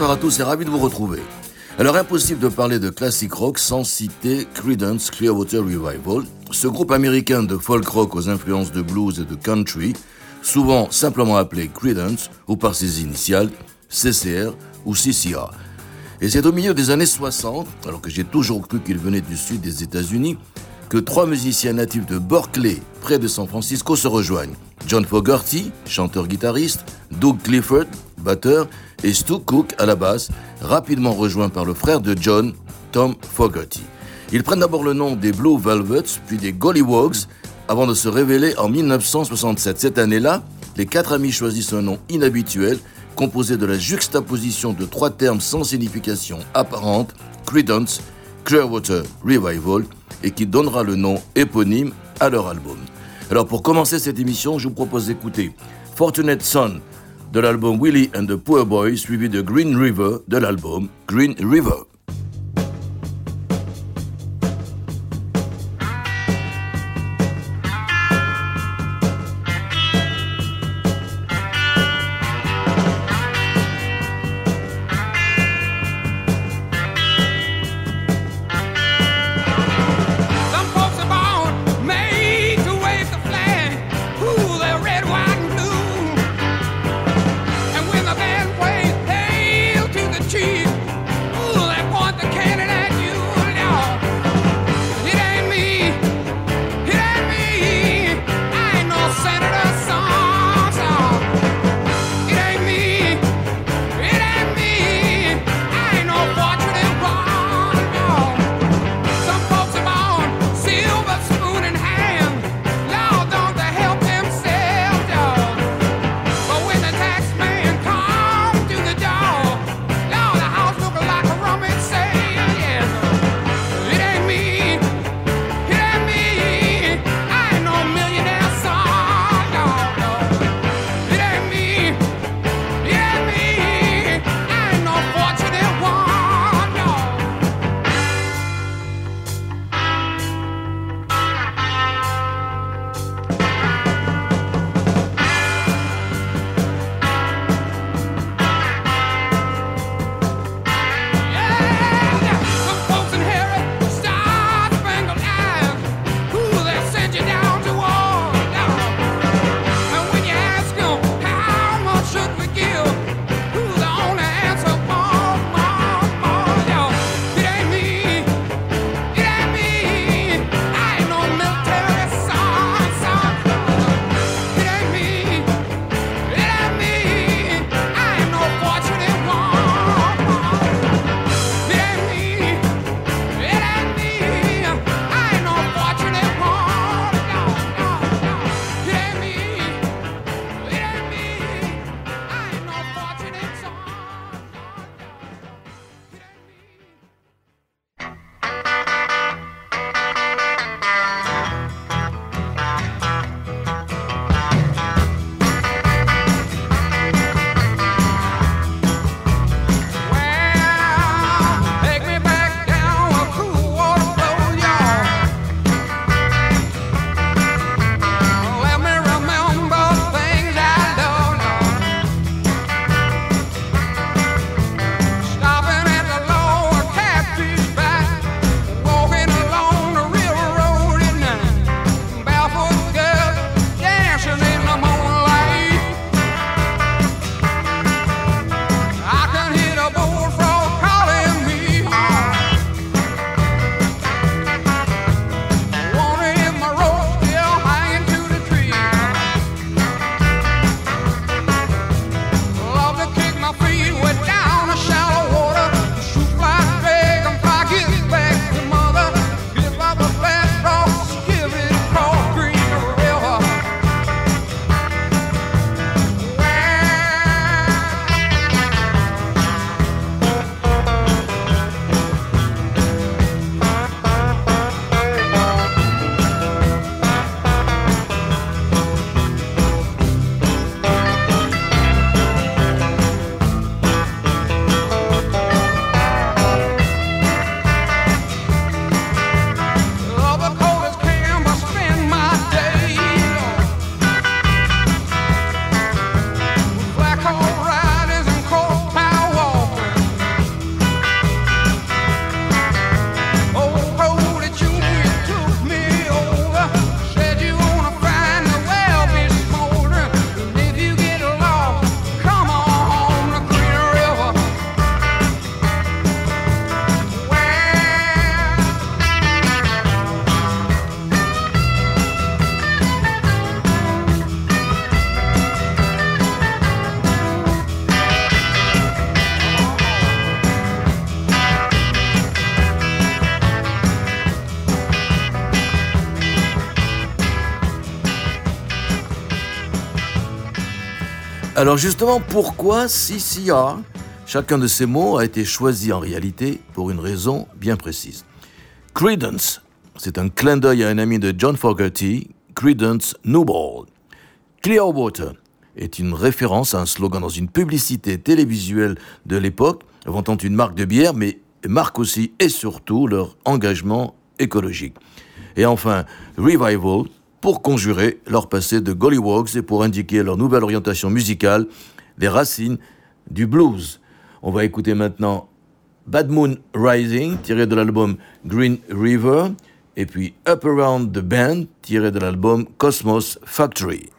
Bonsoir à tous et ravi de vous retrouver. Alors impossible de parler de classic rock sans citer Creedence Clearwater Revival, ce groupe américain de folk rock aux influences de blues et de country, souvent simplement appelé Creedence ou par ses initiales CCR ou CCR. Et c'est au milieu des années 60, alors que j'ai toujours cru qu'il venait du sud des États-Unis, que trois musiciens natifs de Berkeley, près de San Francisco, se rejoignent. John Fogerty, chanteur-guitariste, Doug Clifford, batteur, et Stu Cook à la basse, rapidement rejoint par le frère de John, Tom Fogerty. Ils prennent d'abord le nom des Blue Velvets, puis des Gollywogs, avant de se révéler en 1967. Cette année-là, les quatre amis choisissent un nom inhabituel, composé de la juxtaposition de trois termes sans signification apparente, Credence, Clearwater Revival, et qui donnera le nom éponyme à leur album. Alors pour commencer cette émission, je vous propose d'écouter Fortunate Son de l'album Willie and the Poor Boys, suivi de Green River de l'album Green River. Alors justement, pourquoi CCR Chacun de ces mots a été choisi en réalité pour une raison bien précise. Credence, c'est un clin d'œil à un ami de John Fogerty, Credence Newball. Clearwater est une référence à un slogan dans une publicité télévisuelle de l'époque, vantant une marque de bière, mais marque aussi et surtout leur engagement écologique. Et enfin, Revival, pour conjurer leur passé de Gollywogs et pour indiquer leur nouvelle orientation musicale, les racines du blues. On va écouter maintenant Bad Moon Rising, tiré de l'album Green River, et puis Up Around the Band, tiré de l'album Cosmos Factory.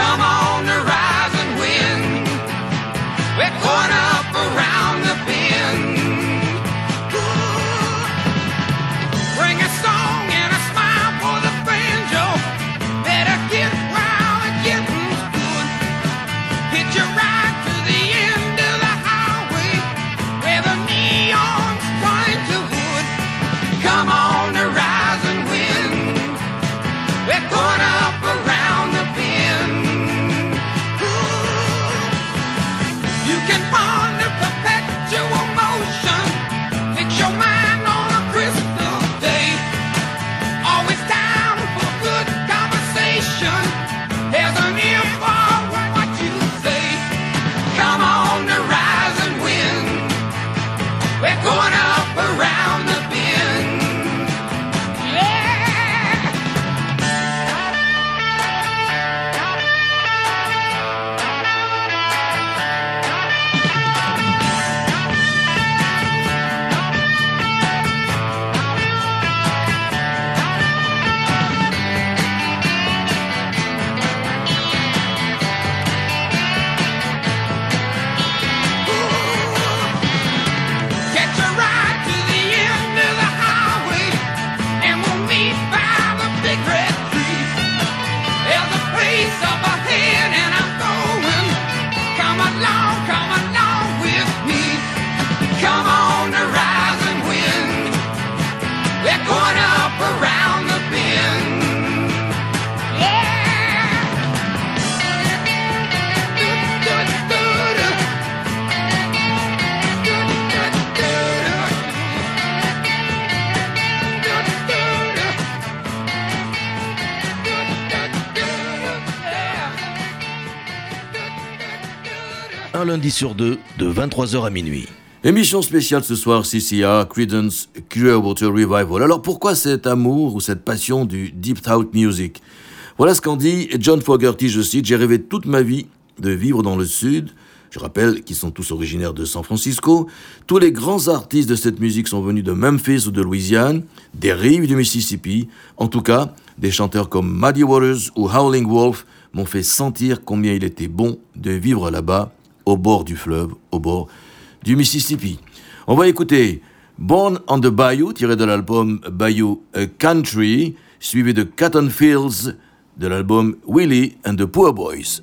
Come on. Lundi sur deux, de 23h à minuit. Émission spéciale ce soir, CCA, Credence Clearwater Revival. Alors pourquoi cet amour ou cette passion du Deep Thought Music? Voilà ce qu'en dit John Fogerty, je cite, J'ai rêvé toute ma vie de vivre dans le Sud. Je rappelle qu'ils sont tous originaires de San Francisco. Tous les grands artistes de cette musique sont venus de Memphis ou de Louisiane, des rives du Mississippi. En tout cas, des chanteurs comme Muddy Waters ou Howling Wolf m'ont fait sentir combien il était bon de vivre là-bas, au bord du fleuve, au bord du Mississippi. On va écouter Born on the Bayou, tiré de l'album Bayou Country, suivi de Cotton Fields de l'album Willie and the Poor Boys.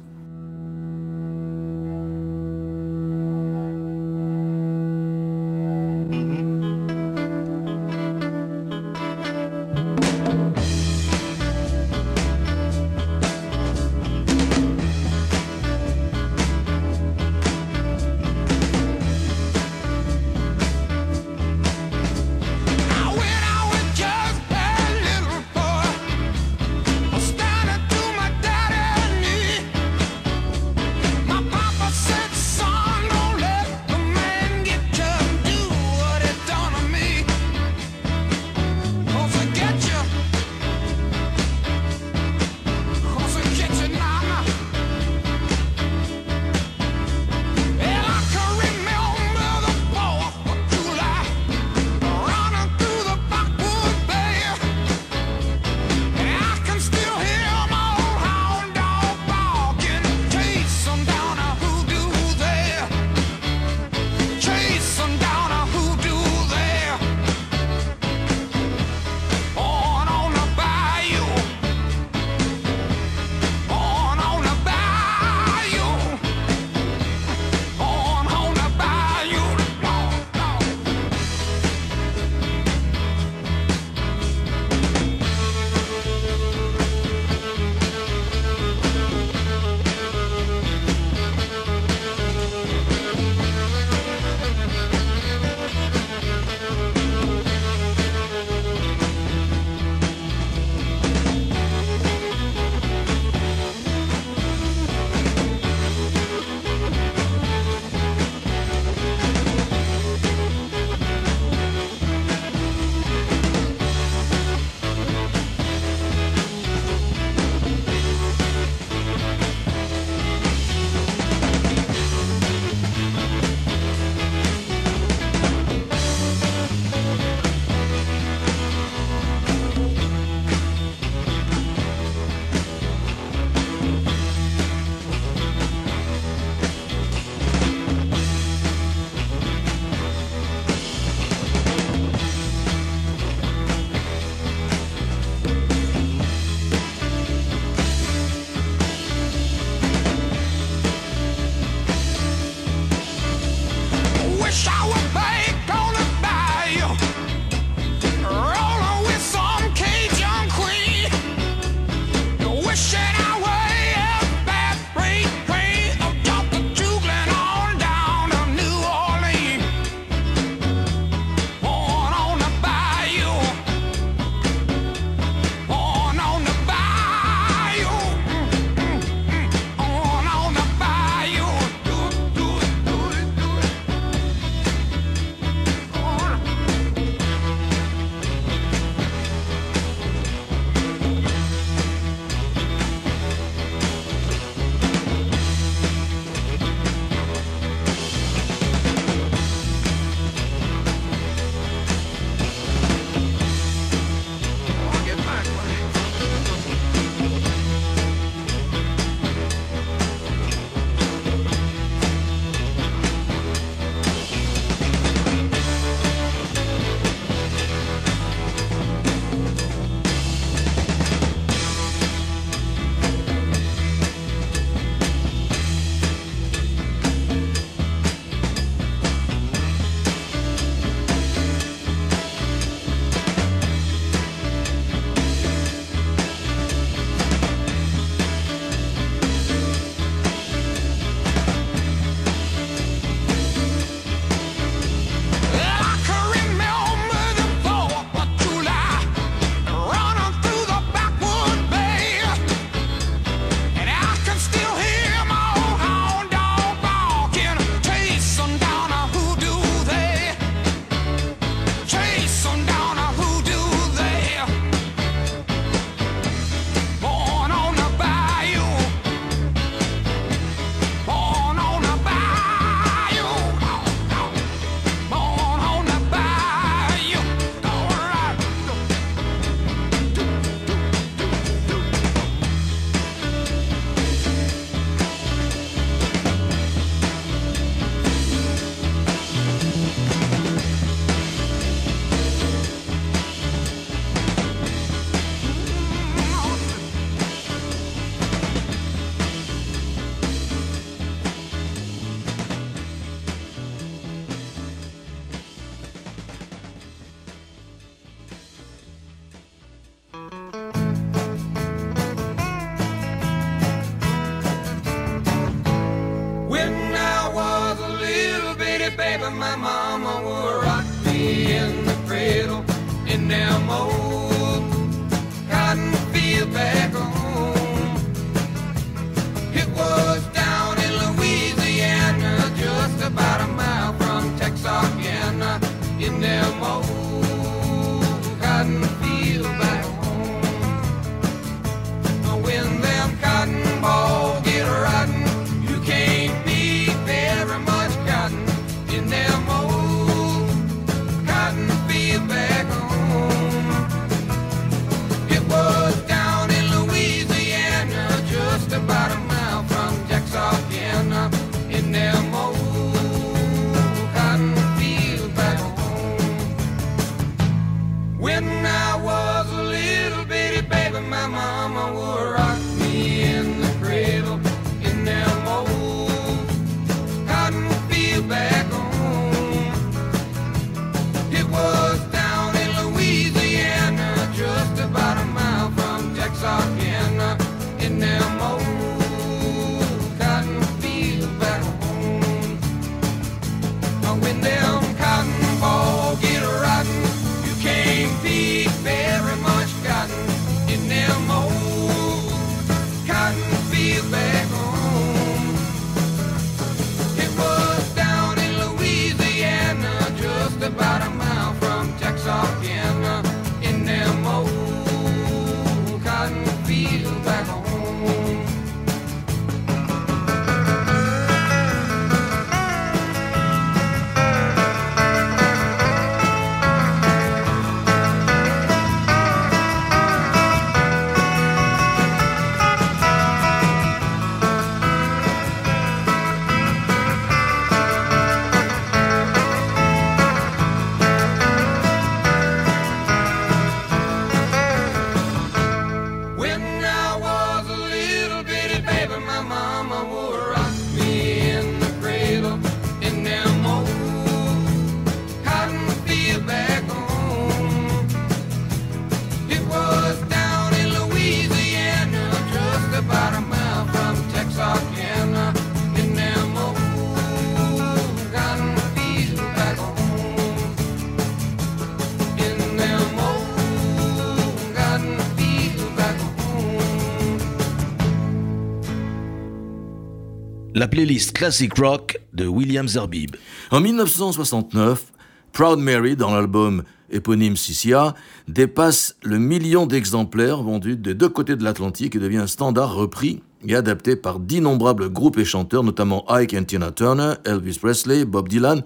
la playlist Classic Rock de William Zerbib. En 1969, Proud Mary, dans l'album éponyme Sissia, dépasse le million d'exemplaires vendus des deux côtés de l'Atlantique et devient un standard repris et adapté par d'innombrables groupes et chanteurs, notamment Ike and Tina Turner, Elvis Presley, Bob Dylan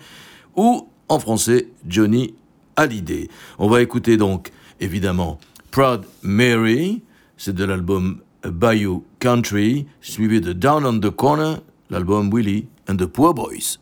ou, en français, Johnny Hallyday. On va écouter donc, évidemment, Proud Mary, c'est de l'album Bayou Country, suivi de Down on the Corner, l'album Willie and the Poor Boys.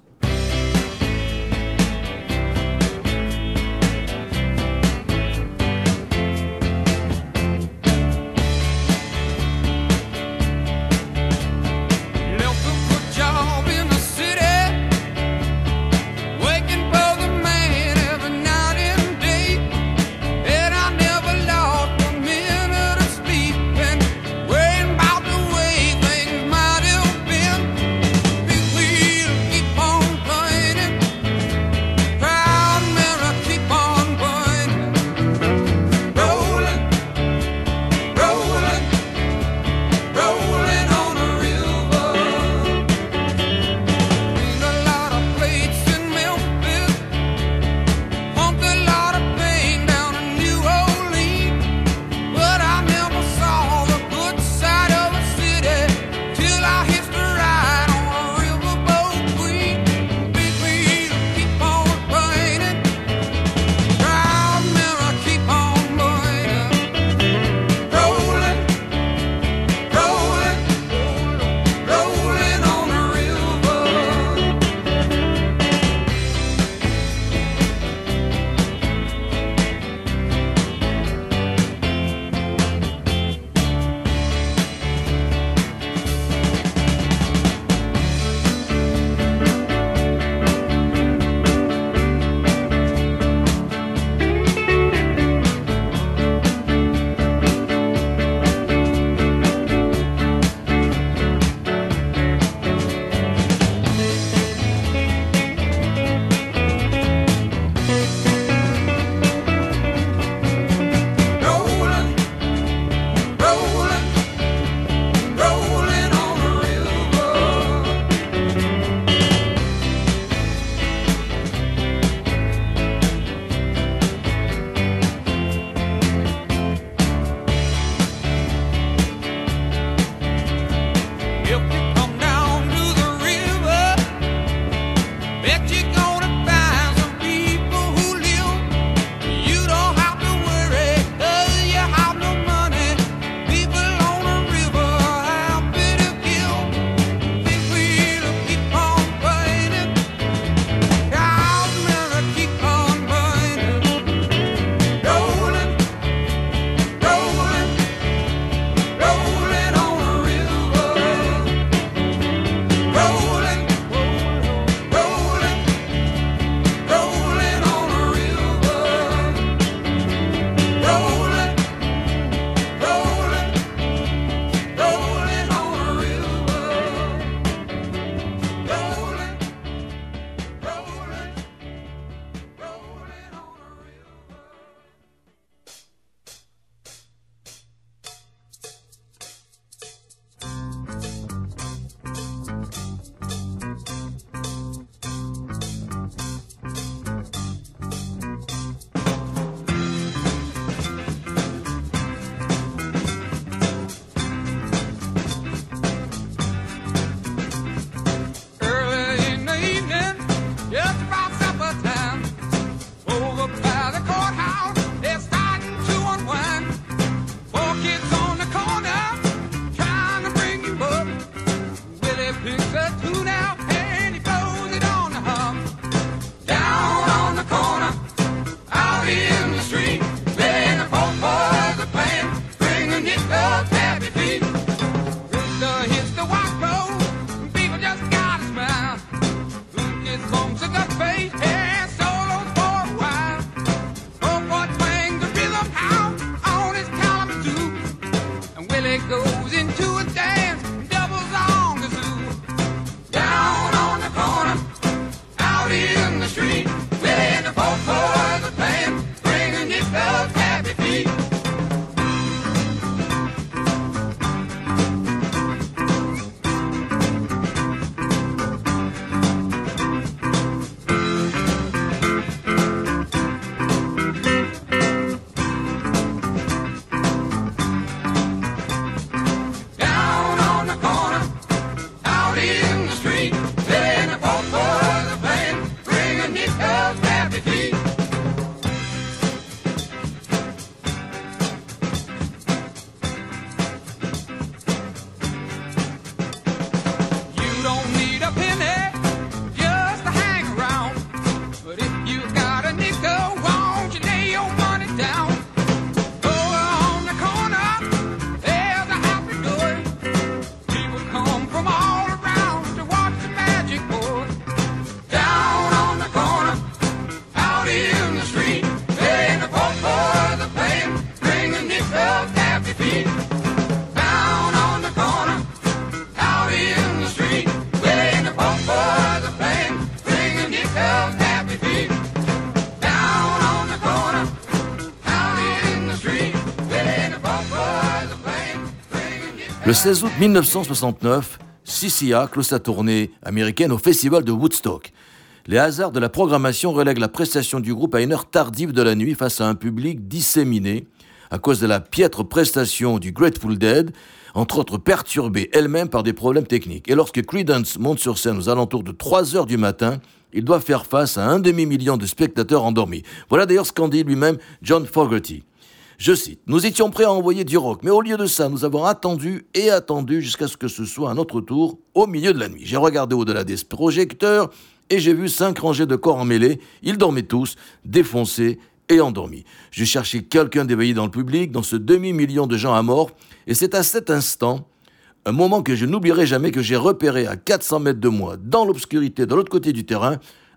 Le 16 août 1969, CCA clôt sa tournée américaine au festival de Woodstock. Les hasards de la programmation relèguent la prestation du groupe à une heure tardive de la nuit face à un public disséminé à cause de la piètre prestation du Grateful Dead, entre autres perturbée elle-même par des problèmes techniques. Et lorsque Credence monte sur scène aux alentours de 3 heures du matin, il doit faire face à un demi-million de spectateurs endormis. Voilà d'ailleurs ce qu'en dit lui-même John Fogerty. Je cite, Nous étions prêts à envoyer du rock, mais au lieu de ça, nous avons attendu et attendu jusqu'à ce que ce soit un autre tour au milieu de la nuit. J'ai regardé au-delà des projecteurs et j'ai vu cinq rangées de corps emmêlés. Ils dormaient tous, défoncés et endormis. J'ai cherché quelqu'un d'éveillé dans le public, dans ce demi-million de gens à mort, et c'est à cet instant, un moment que je n'oublierai jamais, que j'ai repéré à 400 mètres de moi, dans l'obscurité de l'autre côté du terrain,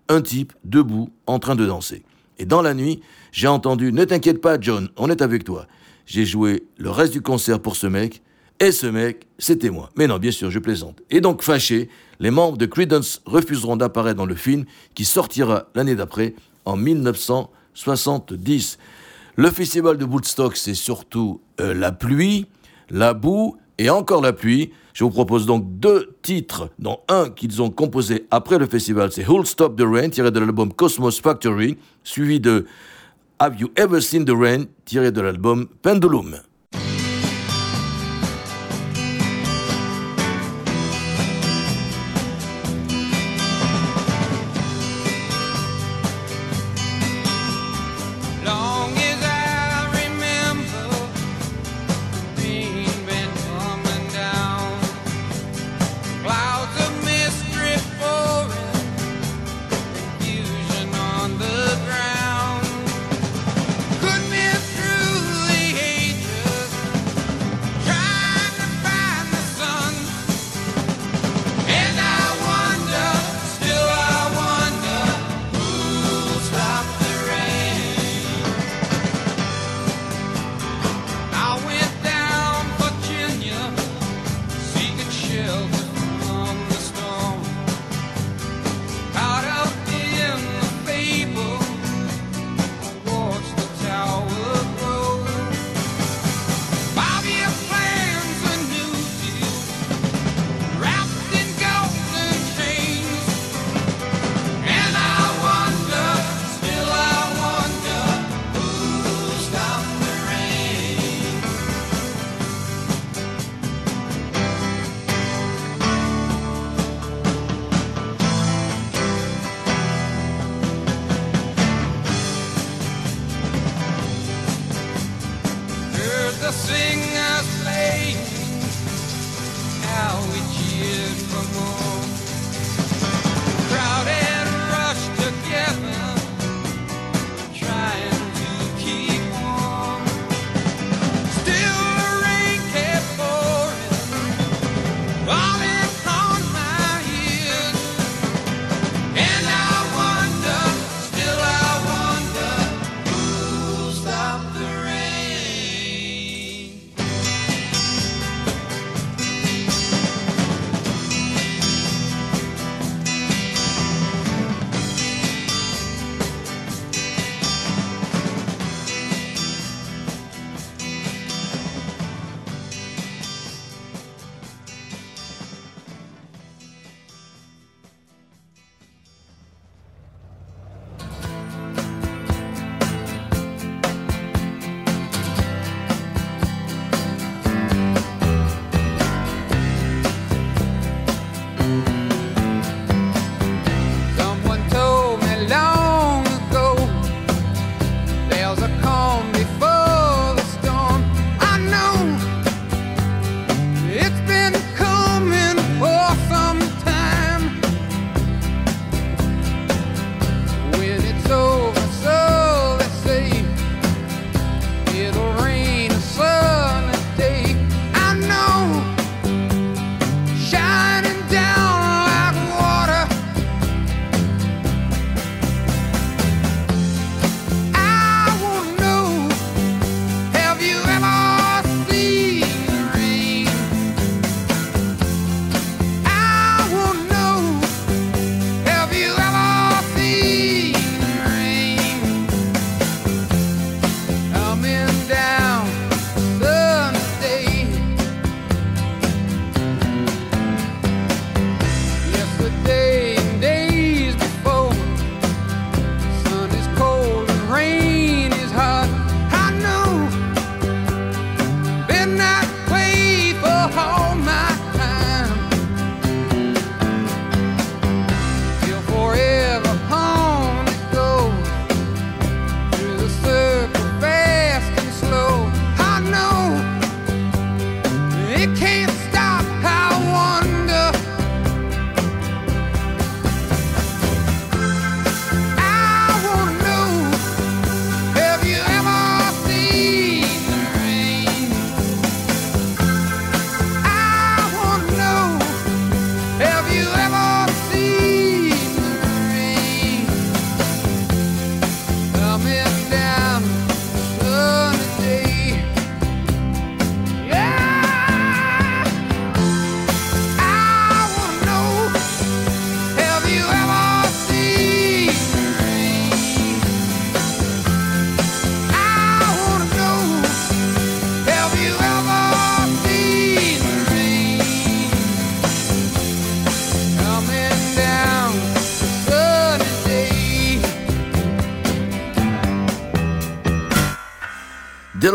un type debout en train de danser. Et dans la nuit, j'ai entendu Ne t'inquiète pas, John, on est avec toi. J'ai joué le reste du concert pour ce mec, et ce mec, c'était moi. Mais non, bien sûr, je plaisante. Et donc, fâché, les membres de Credence refuseront d'apparaître dans le film qui sortira l'année d'après, en 1970. Le festival de Woodstock, c'est surtout euh, la pluie, la boue et encore la. Je vous propose donc deux titres, dont un qu'ils ont composé après le festival, c'est Who'll Stop the Rain, tiré de l'album Cosmos Factory, suivi de Have You Ever Seen the Rain, tiré de l'album Pendulum.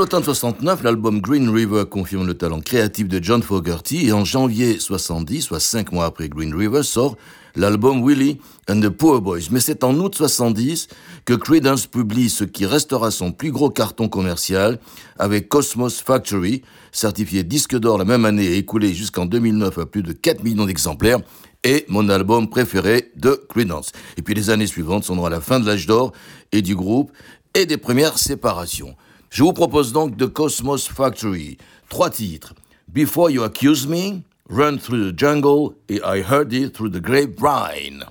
L'automne 69, l'album Green River confirme le talent créatif de John Fogerty et en janvier 70, soit cinq mois après Green River, sort l'album Willie and the Poor Boys. Mais c'est en août 70 que Creedence publie ce qui restera son plus gros carton commercial avec Cosmos Factory, certifié disque d'or la même année et écoulé jusqu'en 2009 à plus de 4 millions d'exemplaires et mon album préféré de Creedence. Et puis les années suivantes sont à la fin de l'âge d'or et du groupe et des premières séparations. Je vous propose donc The Cosmos Factory. Trois titres. Before You Accuse Me, Run Through the Jungle et I Heard It Through the Grapevine.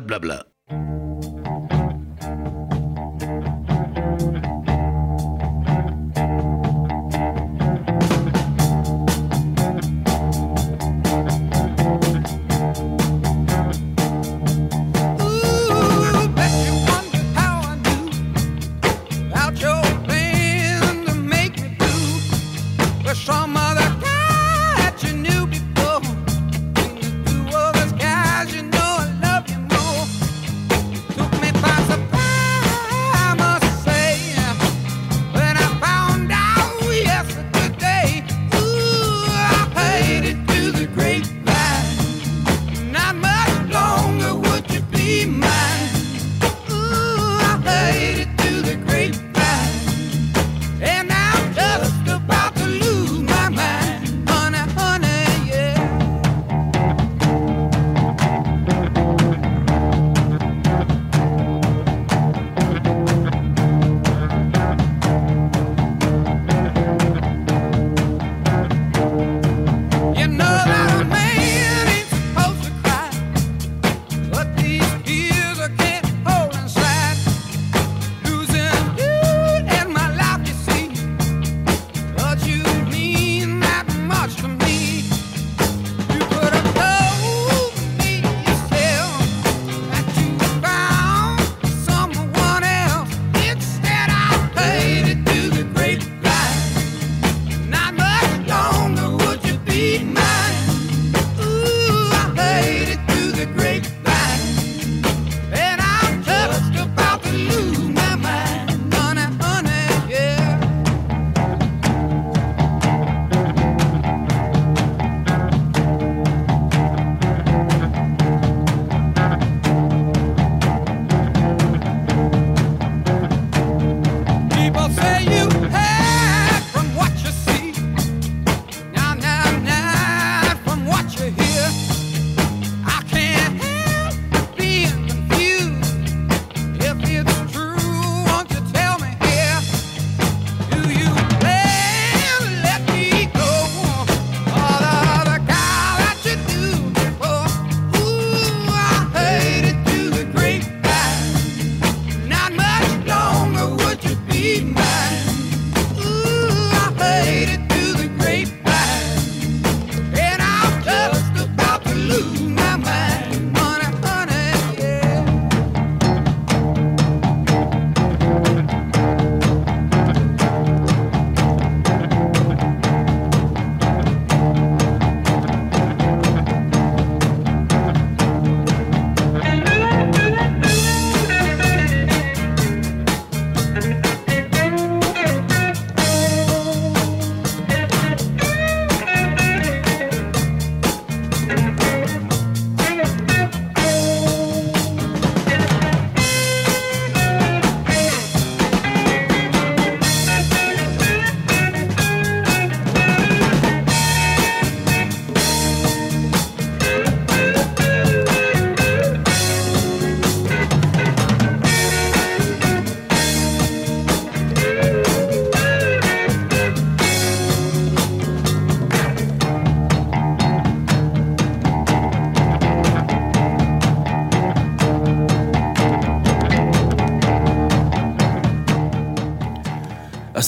Pas de blabla. Ooh,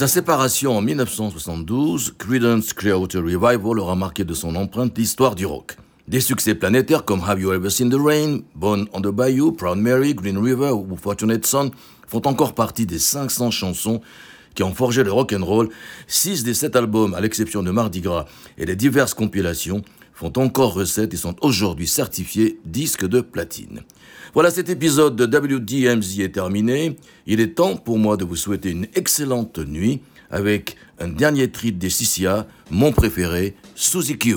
sa séparation en 1972, Creedence Clearwater Revival aura marqué de son empreinte l'histoire du rock. Des succès planétaires comme Have You Ever Seen the Rain, Born on the Bayou, Proud Mary, Green River ou Fortunate Son font encore partie des 500 chansons qui ont forgé le rock and roll. Six des sept albums, à l'exception de Mardi Gras et les diverses compilations, font encore recette et sont aujourd'hui certifiés disques de platine. Voilà, cet épisode de WDMZ est terminé. Il est temps pour moi de vous souhaiter une excellente nuit avec un dernier treat des CCA, mon préféré, Suzy Q.